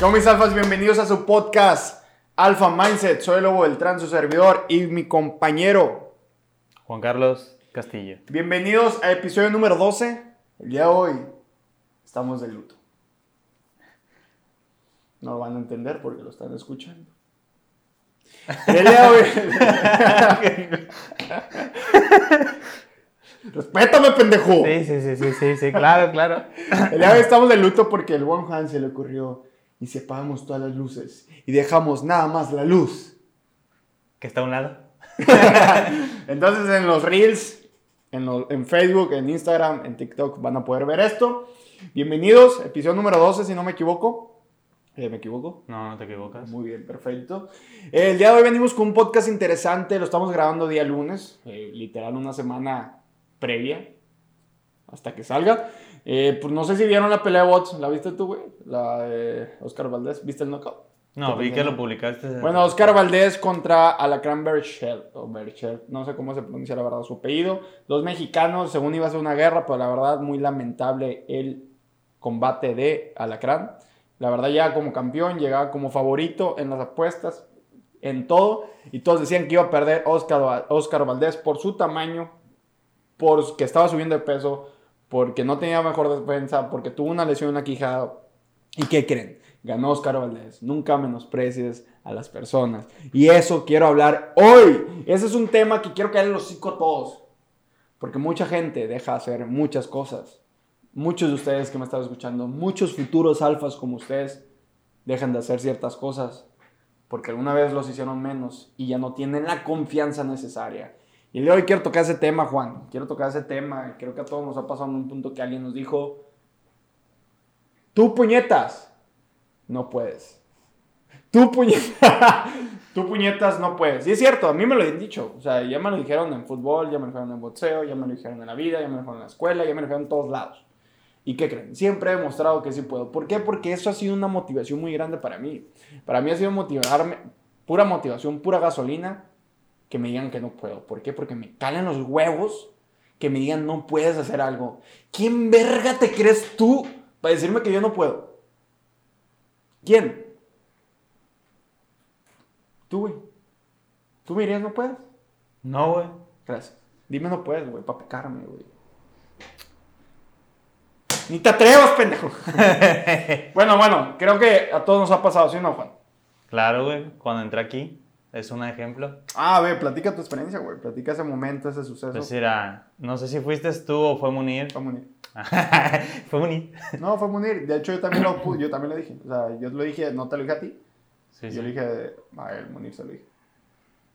¿Cómo mis alfas? Bienvenidos a su podcast Alpha Mindset. Soy el Lobo Beltrán, su servidor y mi compañero. Juan Carlos Castillo. Bienvenidos a episodio número 12. El día de hoy estamos de luto. No lo van a entender porque lo están escuchando. El día de hoy. Respétame, pendejo. Sí, sí, sí, sí, sí, sí, claro, claro. El día de hoy estamos de luto porque el buen Juan se le ocurrió y si apagamos todas las luces y dejamos nada más la luz. Que está a un lado. Entonces en los reels, en, lo- en Facebook, en Instagram, en TikTok van a poder ver esto. Bienvenidos, episodio número 12 si no me equivoco. Eh, ¿Me equivoco? No, no te equivocas. Muy bien, perfecto. Eh, el día de hoy venimos con un podcast interesante, lo estamos grabando día lunes, eh, literal una semana previa, hasta que salga. Eh, pues no sé si vieron la pelea de bots, ¿la viste tú, güey? La de Oscar Valdés, ¿viste el knockout? No, vi que lo publicaste. Bueno, Oscar Valdés contra Alacrán Berchel, o Berchel, no sé cómo se pronuncia la verdad su apellido. Dos mexicanos, según iba a ser una guerra, pero la verdad muy lamentable el combate de Alacrán. La verdad ya como campeón, llegaba como favorito en las apuestas, en todo, y todos decían que iba a perder Oscar, Oscar Valdés por su tamaño, porque estaba subiendo de peso, porque no tenía mejor defensa, porque tuvo una lesión en la quijada. ¿Y qué creen? Ganó Oscar Valdés. Nunca menosprecies a las personas. Y eso quiero hablar hoy. Ese es un tema que quiero caer en los a todos. Porque mucha gente deja hacer muchas cosas. Muchos de ustedes que me están escuchando, muchos futuros alfas como ustedes, dejan de hacer ciertas cosas porque alguna vez los hicieron menos y ya no tienen la confianza necesaria. Y de hoy quiero tocar ese tema, Juan. Quiero tocar ese tema. Creo que a todos nos ha pasado en un punto que alguien nos dijo, tú puñetas, no puedes. Tú puñetas, tú puñetas no puedes. Y es cierto, a mí me lo han dicho. O sea, ya me lo dijeron en fútbol, ya me lo dijeron en boxeo, ya me lo dijeron en la vida, ya me lo dijeron en la escuela, ya me lo dijeron en todos lados. ¿Y qué creen? Siempre he demostrado que sí puedo. ¿Por qué? Porque eso ha sido una motivación muy grande para mí. Para mí ha sido motivarme, pura motivación, pura gasolina, que me digan que no puedo. ¿Por qué? Porque me calan los huevos que me digan no puedes hacer algo. ¿Quién verga te crees tú para decirme que yo no puedo? ¿Quién? Tú, güey. ¿Tú me dirías no puedes? No, güey. Gracias. Dime no puedes, güey, para picarme, güey. Ni te atrevas, pendejo. bueno, bueno, creo que a todos nos ha pasado, ¿sí o no, Juan? Claro, güey. Cuando entré aquí, es un ejemplo. Ah, a ver, platica tu experiencia, güey. Platica ese momento, ese suceso. Es decir, ah, no sé si fuiste tú o fue Munir. Fue Munir. fue Munir. No, fue Munir. De hecho, yo también lo yo también lo dije. O sea, yo lo dije, no te lo dije a ti. Sí, yo sí. le dije a él, Munir se lo dije.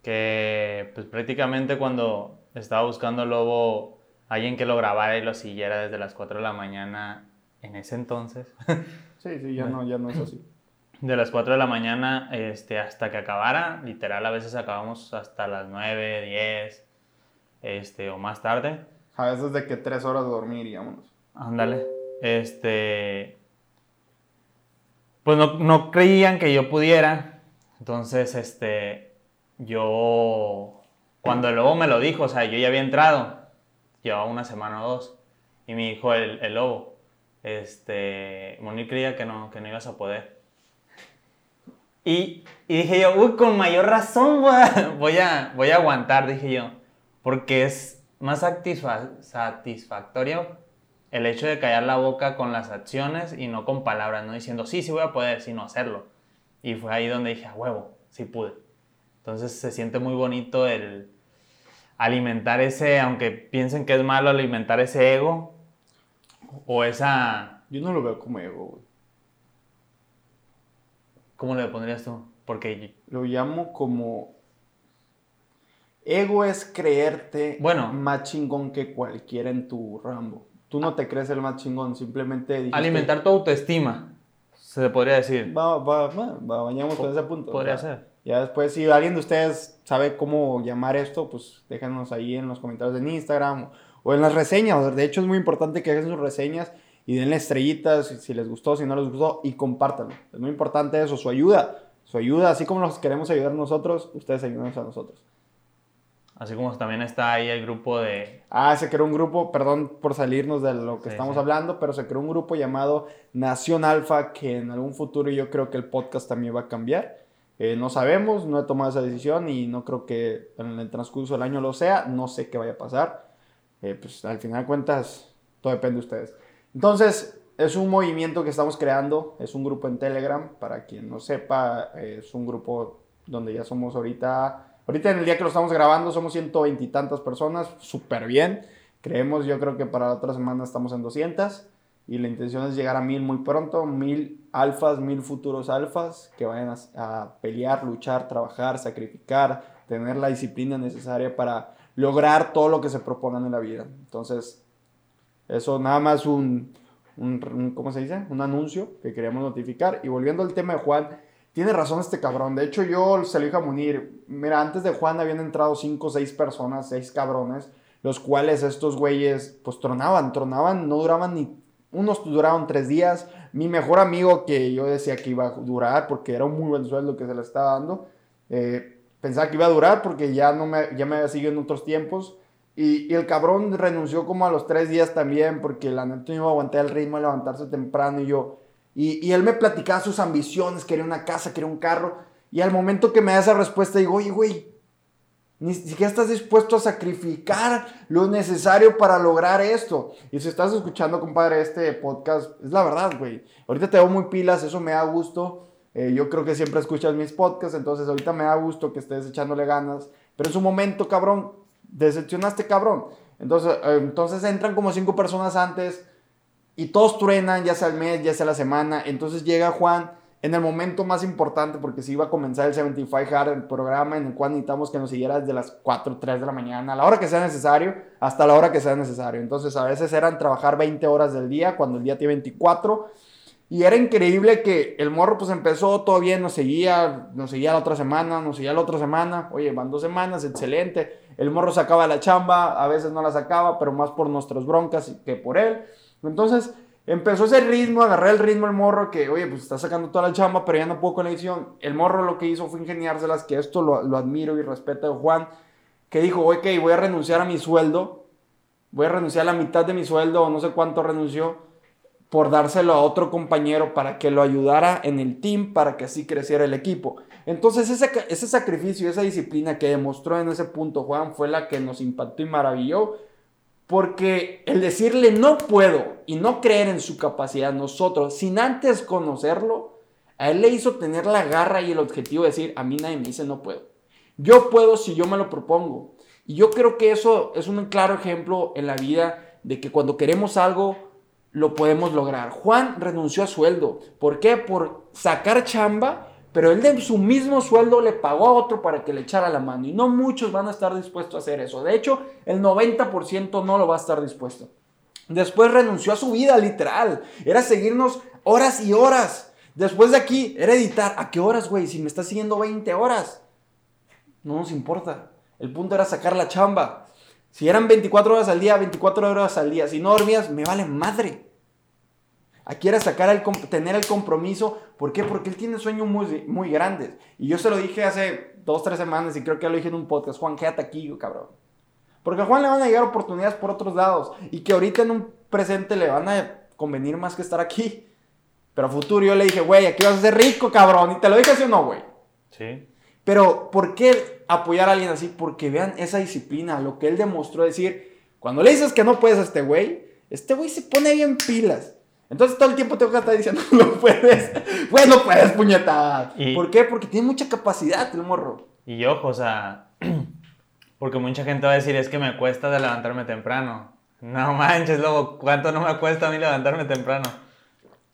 Que pues prácticamente cuando estaba buscando Lobo alguien que lo grabara y lo siguiera desde las 4 de la mañana en ese entonces. Sí, sí, ya no, ya no es así. De las 4 de la mañana este, hasta que acabara, literal, a veces acabamos hasta las 9, 10, este, o más tarde. A veces de que tres horas de dormir y vámonos. Ándale. Este. Pues no, no creían que yo pudiera. Entonces, este. Yo. Cuando el lobo me lo dijo, o sea, yo ya había entrado. Llevaba una semana o dos. Y me dijo el, el lobo. Este. Moni creía que no, que no ibas a poder. Y, y dije yo, uy, con mayor razón voy a, voy a, aguantar, dije yo. Porque es más satisfa- satisfactorio el hecho de callar la boca con las acciones y no con palabras, no diciendo sí, sí voy a poder, sino hacerlo. Y fue ahí donde dije, a huevo, sí pude. Entonces se siente muy bonito el alimentar ese, aunque piensen que es malo alimentar ese ego o esa, Yo no lo veo como ego, güey. ¿Cómo le pondrías tú? Porque, Lo llamo como... Ego es creerte Bueno. más chingón que cualquiera en tu rambo. Tú no te crees el más chingón, simplemente dijiste, alimentar tu autoestima, se podría decir. Va, va, va, va, vayamos por ese punto. Podría sea, ser. Ya después, si alguien de ustedes sabe cómo llamar esto, pues déjanos ahí en los comentarios en Instagram o en las reseñas. De hecho, es muy importante que hagan sus reseñas y denle estrellitas si, si les gustó, si no les gustó y compártanlo. Es muy importante eso, su ayuda. Su ayuda, así como nos queremos ayudar nosotros, ustedes ayúdenos a nosotros. Así como también está ahí el grupo de... Ah, se creó un grupo, perdón por salirnos de lo que estamos hablando, pero se creó un grupo llamado Nación Alfa que en algún futuro yo creo que el podcast también va a cambiar. Eh, no sabemos, no he tomado esa decisión y no creo que en el transcurso del año lo sea. No sé qué vaya a pasar. Eh, pues al final de cuentas, todo depende de ustedes. Entonces, es un movimiento que estamos creando, es un grupo en Telegram, para quien no sepa, es un grupo donde ya somos ahorita Ahorita en el día que lo estamos grabando somos 120 y tantas personas, súper bien. Creemos, yo creo que para la otra semana estamos en 200 y la intención es llegar a mil muy pronto, mil alfas, mil futuros alfas que vayan a, pelear, luchar, trabajar, sacrificar, tener la disciplina necesaria para lograr todo lo que se propongan en la vida. Entonces, eso nada más un, un, ¿cómo se dice? Un anuncio que queríamos notificar. Y volviendo al tema de Juan, tiene razón este cabrón. De hecho, yo se lo dije a Munir. Mira, antes de Juan habían entrado cinco o seis personas, seis cabrones, los cuales estos güeyes, pues tronaban, tronaban, no duraban ni. Unos duraron tres días. Mi mejor amigo, que yo decía que iba a durar, porque era un muy buen sueldo que se le estaba dando, eh, pensaba que iba a durar porque ya, no me, ya me había seguido en otros tiempos. Y, el cabrón renunció como a los tres días también, porque la neta no iba a aguantar el ritmo de levantarse temprano. Y yo, y, él me platicaba sus ambiciones, quería una casa, quería un carro. Y al momento que me da esa respuesta, digo, oye, güey, ni siquiera estás dispuesto a sacrificar lo necesario para lograr esto. Y si estás escuchando, compadre, este podcast, es la verdad, güey. Ahorita te veo muy pilas, eso me da gusto. Eh, yo creo que siempre escuchas mis podcasts, entonces ahorita me da gusto que estés echándole ganas. Pero en su momento, cabrón, decepcionaste, cabrón. Entonces, eh, entonces entran como cinco personas antes y todos truenan, ya sea el mes, ya sea la semana. Entonces llega Juan en el momento más importante, porque se iba a comenzar el 75 Hard, el programa en el cual necesitamos que nos siguiera desde las 4, 3 de la mañana, a la hora que sea necesario, hasta la hora que sea necesario. Entonces a veces eran trabajar 20 horas del día, cuando el día tiene 24. Y era increíble que el morro pues empezó todo bien, nos seguía, nos seguía la otra semana, nos seguía la otra semana. Oye, van dos semanas, excelente. El morro sacaba la chamba, a veces no la sacaba, pero más por nuestras broncas que por él. Entonces empezó ese ritmo, agarré el ritmo el morro que, oye, pues está sacando toda la chamba, pero ya no puedo con la edición. El morro lo que hizo fue ingeniárselas, que esto lo, lo admiro y respeto de Juan, que dijo, ok, voy a renunciar a mi sueldo, voy a renunciar a la mitad de mi sueldo o no sé cuánto renunció por dárselo a otro compañero para que lo ayudara en el team, para que así creciera el equipo. Entonces ese, ese sacrificio, esa disciplina que demostró en ese punto Juan fue la que nos impactó y maravilló porque el decirle no puedo y no creer en su capacidad nosotros, sin antes conocerlo, a él le hizo tener la garra y el objetivo de decir, a mí nadie me dice no puedo. Yo puedo si yo me lo propongo. Y yo creo que eso es un claro ejemplo en la vida de que cuando queremos algo, lo podemos lograr. Juan renunció a sueldo. ¿Por qué? Por sacar chamba pero él de su mismo sueldo le pagó a otro para que le echara la mano. Y no muchos van a estar dispuestos a hacer eso. De hecho, el 90% no lo va a estar dispuesto. Después renunció a su vida, literal. Era seguirnos horas y horas. Después de aquí, era editar. ¿A qué horas, güey? Si me estás siguiendo 20 horas. No nos importa. El punto era sacar la chamba. Si eran 24 horas al día, 24 horas al día. Si no dormías, me vale madre. Aquí era sacar el, tener el compromiso. ¿Por qué? Porque él tiene sueños muy, muy grandes. Y yo se lo dije hace dos, tres semanas y creo que ya lo dije en un podcast. Juan, quédate aquí, cabrón. Porque a Juan le van a llegar oportunidades por otros lados. Y que ahorita en un presente le van a convenir más que estar aquí. Pero a futuro yo le dije, güey, aquí vas a ser rico, cabrón. Y te lo dije así o no, güey. Sí. Pero, ¿por qué apoyar a alguien así? Porque vean esa disciplina, lo que él demostró decir. Cuando le dices que no puedes a este güey, este güey se pone bien pilas. Entonces todo el tiempo tengo que estar diciendo, no puedes, pues no puedes, puñeta. ¿Por qué? Porque tiene mucha capacidad el morro. Y ojo, o sea, porque mucha gente va a decir, es que me cuesta de levantarme temprano. No manches, luego, ¿cuánto no me cuesta a mí levantarme temprano?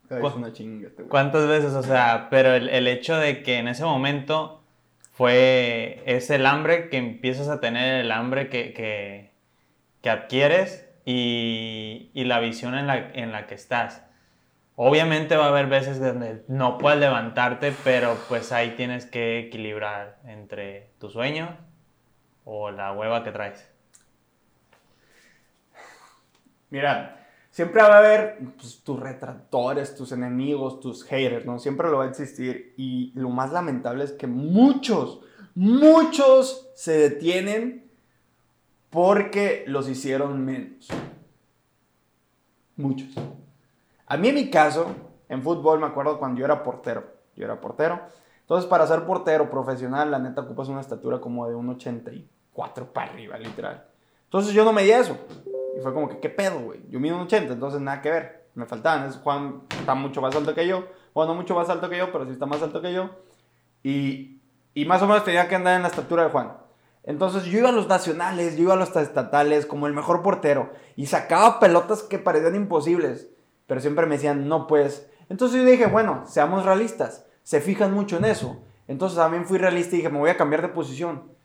Es una chinga. Este ¿Cuántas veces? O sea, pero el, el, hecho de que en ese momento fue, es el hambre que empiezas a tener, el hambre que, que, que adquieres y, y, la visión en la, en la que estás. Obviamente va a haber veces donde no puedes levantarte, pero pues ahí tienes que equilibrar entre tu sueño o la hueva que traes. Mira, siempre va a haber pues, tus retractores, tus enemigos, tus haters, ¿no? Siempre lo va a existir. Y lo más lamentable es que muchos, muchos se detienen porque los hicieron menos. Muchos. A mí en mi caso, en fútbol me acuerdo cuando yo era portero. Yo era portero. Entonces, para ser portero profesional, la neta ocupas una estatura como de un 84 para arriba, literal. Entonces yo no medía eso. Y fue como que, ¿qué pedo, güey? Yo mido un 80, entonces nada que ver. Me faltaban. Es, Juan está mucho más alto que yo. Bueno, no mucho más alto que yo, pero sí está más alto que yo. Y, y más o menos tenía que andar en la estatura de Juan. Entonces yo iba a los nacionales, yo iba a los estatales como el mejor portero. Y sacaba pelotas que parecían imposibles. Pero siempre me decían, no puedes. Entonces yo dije, bueno, seamos realistas. Se fijan mucho en eso. Entonces también fui realista y dije, me voy a cambiar de posición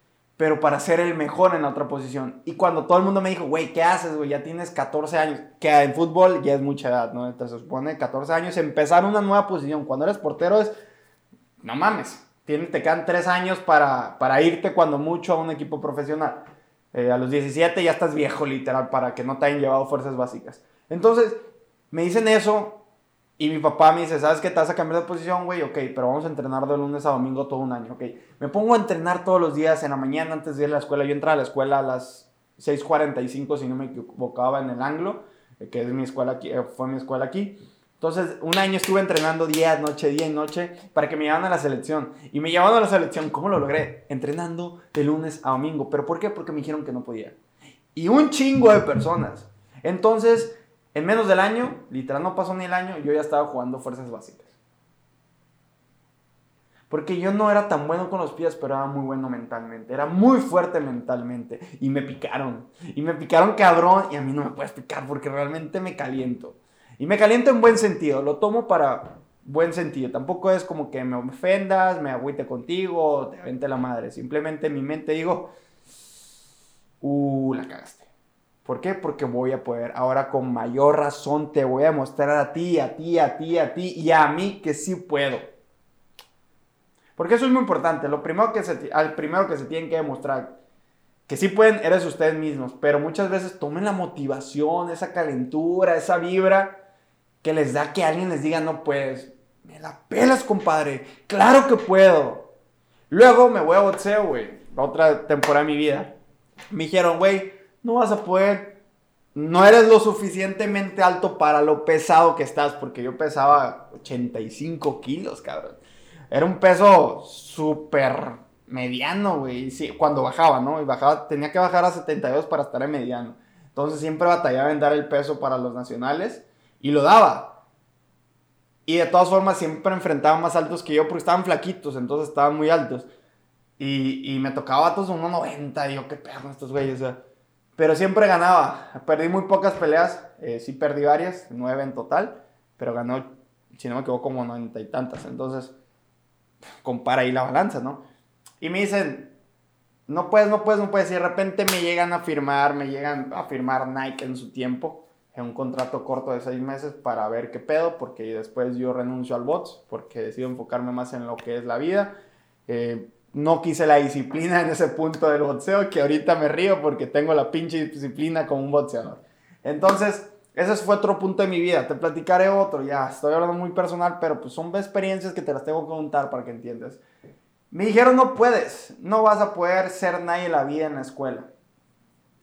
pero para ser el mejor en la otra posición. Y cuando todo el mundo me dijo, güey, ¿qué haces, güey? Ya tienes 14 años, que en fútbol ya es mucha edad, ¿no? Entonces se supone 14 años, empezar una nueva posición. Cuando eres portero es, no mames, te quedan 3 años para, para irte cuando mucho a un equipo profesional. Eh, a los 17 ya estás viejo, literal, para que no te hayan llevado fuerzas básicas. Entonces, me dicen eso y mi papá me dice, ¿sabes qué? Te vas a cambiar de posición, güey. Ok, pero vamos a entrenar de lunes a domingo todo un año. Ok, me pongo a entrenar todos los días en la mañana antes de ir a la escuela. Yo entraba a la escuela a las 6.45, si no me equivocaba, en el Anglo, eh, que es mi escuela aquí, eh, fue mi escuela aquí. Entonces, un año estuve entrenando día, noche, día y noche para que me llevaran a la selección. Y me llevaban a la selección. ¿Cómo lo logré? Entrenando de lunes a domingo. ¿Pero por qué? Porque me dijeron que no podía. Y un chingo de personas. Entonces, en menos del año, literal no pasó ni el año, yo ya estaba jugando fuerzas básicas. Porque yo no era tan bueno con los pies, pero era muy bueno mentalmente. Era muy fuerte mentalmente. Y me picaron. Y me picaron cabrón. Y a mí no me puedes picar porque realmente me caliento. Y me caliento en buen sentido. Lo tomo para buen sentido. Tampoco es como que me ofendas, me agüite contigo, te avente la madre. Simplemente en mi mente digo, uh, la cagaste. ¿Por qué? Porque voy a poder. Ahora con mayor razón te voy a mostrar a ti, a ti, a ti, a ti y a mí que sí puedo. Porque eso es muy importante. Lo primero que se, al primero que se tienen que demostrar que sí pueden, eres ustedes mismos. Pero muchas veces tomen la motivación, esa calentura, esa vibra que les da que alguien les diga no puedes. Me la pelas, compadre. Claro que puedo. Luego me voy a boxeo, güey. Otra temporada de mi vida. Me dijeron, güey, no vas a poder, no eres lo suficientemente alto para lo pesado que estás, porque yo pesaba 85 kilos, cabrón. Era un peso súper mediano, güey. Sí, cuando bajaba, ¿no? Y bajaba, tenía que bajar a 72 para estar en mediano. Entonces siempre batallaba en dar el peso para los nacionales y lo daba. Y de todas formas siempre enfrentaba más altos que yo porque estaban flaquitos, entonces estaban muy altos. Y, y me tocaba todos 1.90 y yo, qué perro estos güeyes. O sea, pero siempre ganaba. Perdí muy pocas peleas, eh, sí perdí varias, nueve en total, pero ganó, si no me equivoco, como noventa y tantas. Entonces, compara ahí la balanza, ¿no? Y me dicen, no puedes, no puedes, no puedes. Y de repente me llegan a firmar, me llegan a firmar Nike en su tiempo, en un contrato corto de seis meses para ver qué pedo, porque después yo renuncio al bots, porque decido enfocarme más en lo que es la vida. Eh, no quise la disciplina en ese punto del boxeo, que ahorita me río porque tengo la pinche disciplina como un boxeador. Entonces, ese fue otro punto de mi vida. Te platicaré otro, ya estoy hablando muy personal, pero pues son experiencias que te las tengo que contar para que entiendas. Me dijeron, no puedes, no vas a poder ser nadie en la vida en la escuela.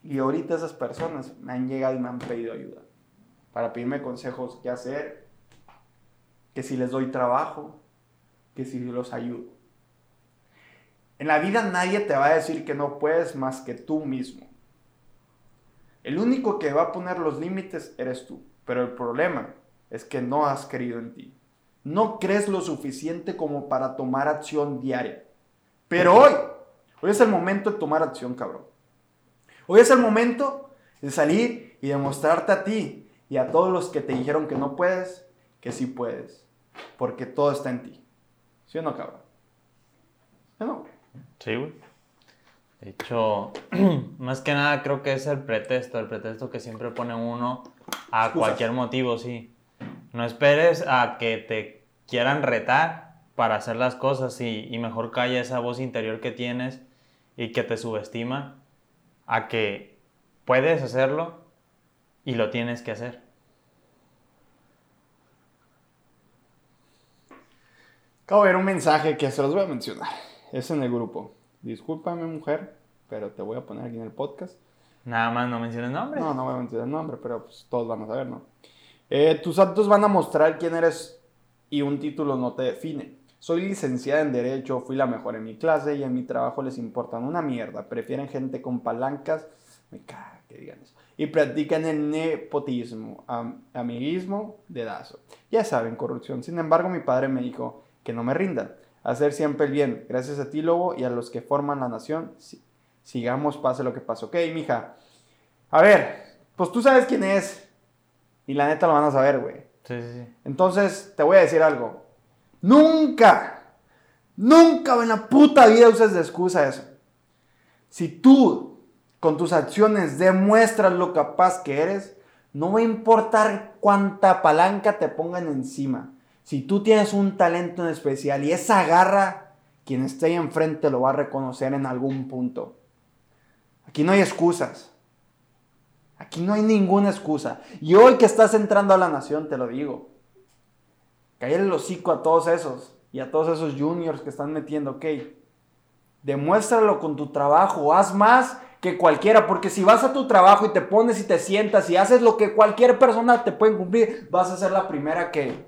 Y ahorita esas personas me han llegado y me han pedido ayuda. Para pedirme consejos qué hacer, que si les doy trabajo, que si los ayudo. En la vida nadie te va a decir que no puedes más que tú mismo. El único que va a poner los límites eres tú. Pero el problema es que no has creído en ti. No crees lo suficiente como para tomar acción diaria. Pero hoy, hoy es el momento de tomar acción, cabrón. Hoy es el momento de salir y demostrarte a ti y a todos los que te dijeron que no puedes, que sí puedes. Porque todo está en ti. ¿Sí o no, cabrón? ¿Sí o no? Sí, güey. De hecho, más que nada creo que es el pretexto, el pretexto que siempre pone uno a cualquier motivo, sí. No esperes a que te quieran retar para hacer las cosas y, y mejor calla esa voz interior que tienes y que te subestima a que puedes hacerlo y lo tienes que hacer. Acabo de ver un mensaje que se los voy a mencionar es en el grupo. Discúlpame, mujer, pero te voy a poner aquí en el podcast. Nada más no menciones nombres. No, no voy a mencionar el nombre, pero pues todos van a saber, ¿no? Eh, tus actos van a mostrar quién eres y un título no te define. Soy licenciada en Derecho, fui la mejor en mi clase y en mi trabajo les importan una mierda. Prefieren gente con palancas. Me caga que digan eso. Y practican el nepotismo, am- amiguismo, dedazo. Ya saben, corrupción. Sin embargo, mi padre me dijo que no me rindan. Hacer siempre el bien. Gracias a ti, Lobo, y a los que forman la nación. si- sigamos, pase lo que pase. Ok, mija. A ver, pues tú sabes quién es. Y la neta lo van a saber, güey. Sí, sí, sí. Entonces, te voy a decir algo. Nunca, nunca en la puta vida uses de excusa eso. Si tú, con tus acciones, demuestras lo capaz que eres, no va a importar cuánta palanca te pongan encima. Si tú tienes un talento en especial y esa garra, quien esté ahí enfrente lo va a reconocer en algún punto. Aquí no hay excusas. Aquí no hay ninguna excusa. Y hoy que estás entrando a la nación, te lo digo. Cállale el hocico a todos esos y a todos esos juniors que están metiendo, ok. Demuéstralo con tu trabajo, haz más que cualquiera, porque si vas a tu trabajo y te pones y te sientas y haces lo que cualquier persona te puede cumplir, vas a ser la primera que...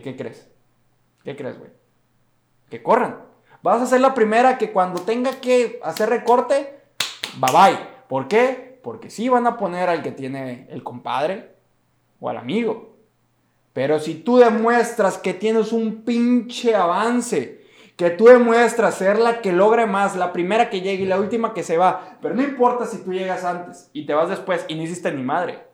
¿Qué crees? ¿Qué crees, güey? Que corran. Vas a ser la primera que cuando tenga que hacer recorte, bye bye. ¿Por qué? Porque sí van a poner al que tiene el compadre o al amigo. Pero si tú demuestras que tienes un pinche avance, que tú demuestras ser la que logre más, la primera que llegue y la última que se va, pero no importa si tú llegas antes y te vas después y no hiciste ni madre.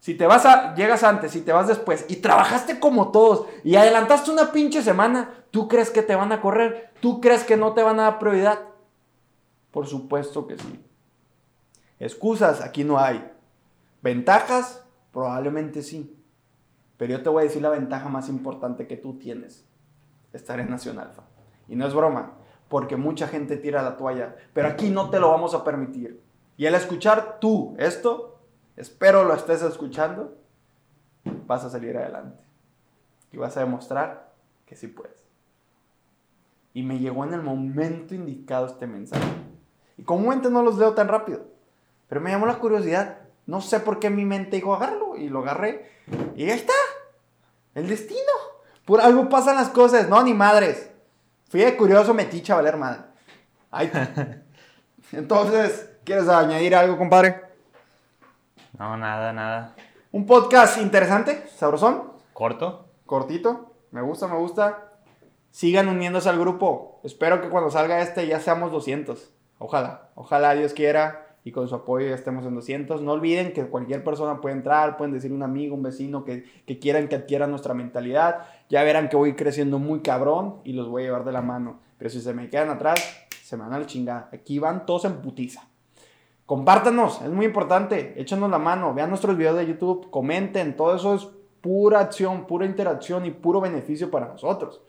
Si te vas a, llegas antes y te vas después y trabajaste como todos y adelantaste una pinche semana, ¿tú crees que te van a correr? ¿Tú crees que no te van a dar prioridad? Por supuesto que sí. Excusas, aquí no hay. ¿Ventajas? Probablemente sí. Pero yo te voy a decir la ventaja más importante que tú tienes. Estar en Nación Alfa. Y no es broma, porque mucha gente tira la toalla. Pero aquí no te lo vamos a permitir. Y al escuchar tú esto, espero lo estés escuchando, vas a salir adelante. Y vas a demostrar que sí puedes. Y me llegó en el momento indicado este mensaje. Y comúnmente no los leo tan rápido. Pero me llamó la curiosidad. No sé por qué mi mente dijo agarrarlo. Y lo agarré. Y ahí está. El destino. Por algo pasan las cosas. No, ni madres. Fui de curioso metiche a valer madre. Ahí. Entonces, ¿quieres añadir algo, compadre? No, nada, nada. Un podcast interesante, sabrosón, ¿Corto? cortito. Me gusta, me gusta. Sigan uniéndose al grupo. Espero que cuando salga este ya seamos 200. Ojalá, ojalá Dios quiera y con su apoyo ya estemos en 200. No olviden que cualquier persona puede entrar, pueden decir un amigo, un vecino que, que quieran que adquiera nuestra mentalidad. Ya verán que voy creciendo muy cabrón y los voy a llevar de la mano. Pero si se me quedan atrás, se me van al chingada. Aquí van todos en putiza. Compártanos, es muy importante. Échanos la mano, vean nuestros videos de YouTube, comenten. Todo eso es pura acción, pura interacción y puro beneficio para nosotros.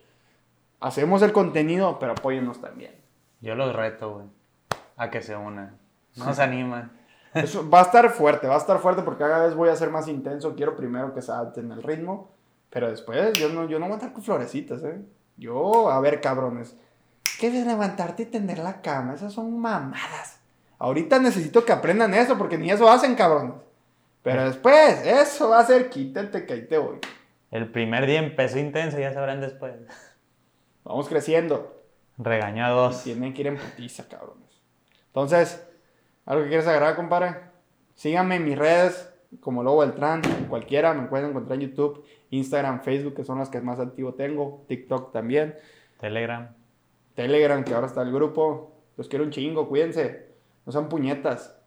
Hacemos el contenido, pero apóyennos también. Yo los reto, güey. A que se unan. No se animan. Eso va a estar fuerte, va a estar fuerte porque cada vez voy a ser más intenso. Quiero primero que se adapten el ritmo, pero después yo no, yo no voy a estar con florecitas, ¿eh? Yo, a ver, cabrones. ¿Qué es levantarte y tender la cama? Esas son mamadas. Ahorita necesito que aprendan eso porque ni eso hacen, cabrones. Pero después, eso va a ser quítate que ahí te voy. El primer día empezó intenso, ya sabrán después. Vamos creciendo. Regañó a dos. Tienen que ir en putiza, cabrones. Entonces, ¿algo que quieres agregar, compadre? Síganme en mis redes, como Lobo Beltrán, cualquiera, me pueden encontrar en YouTube, Instagram, Facebook, que son las que más activo tengo, TikTok también, Telegram. Telegram, que ahora está el grupo. Los quiero un chingo, cuídense. No sean puñetas.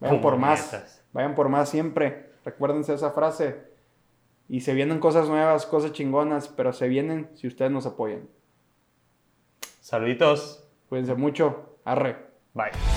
Vayan por más. Vayan por más siempre. Recuérdense esa frase. Y se vienen cosas nuevas, cosas chingonas, pero se vienen si ustedes nos apoyan. Saluditos. Cuídense mucho. Arre. Bye.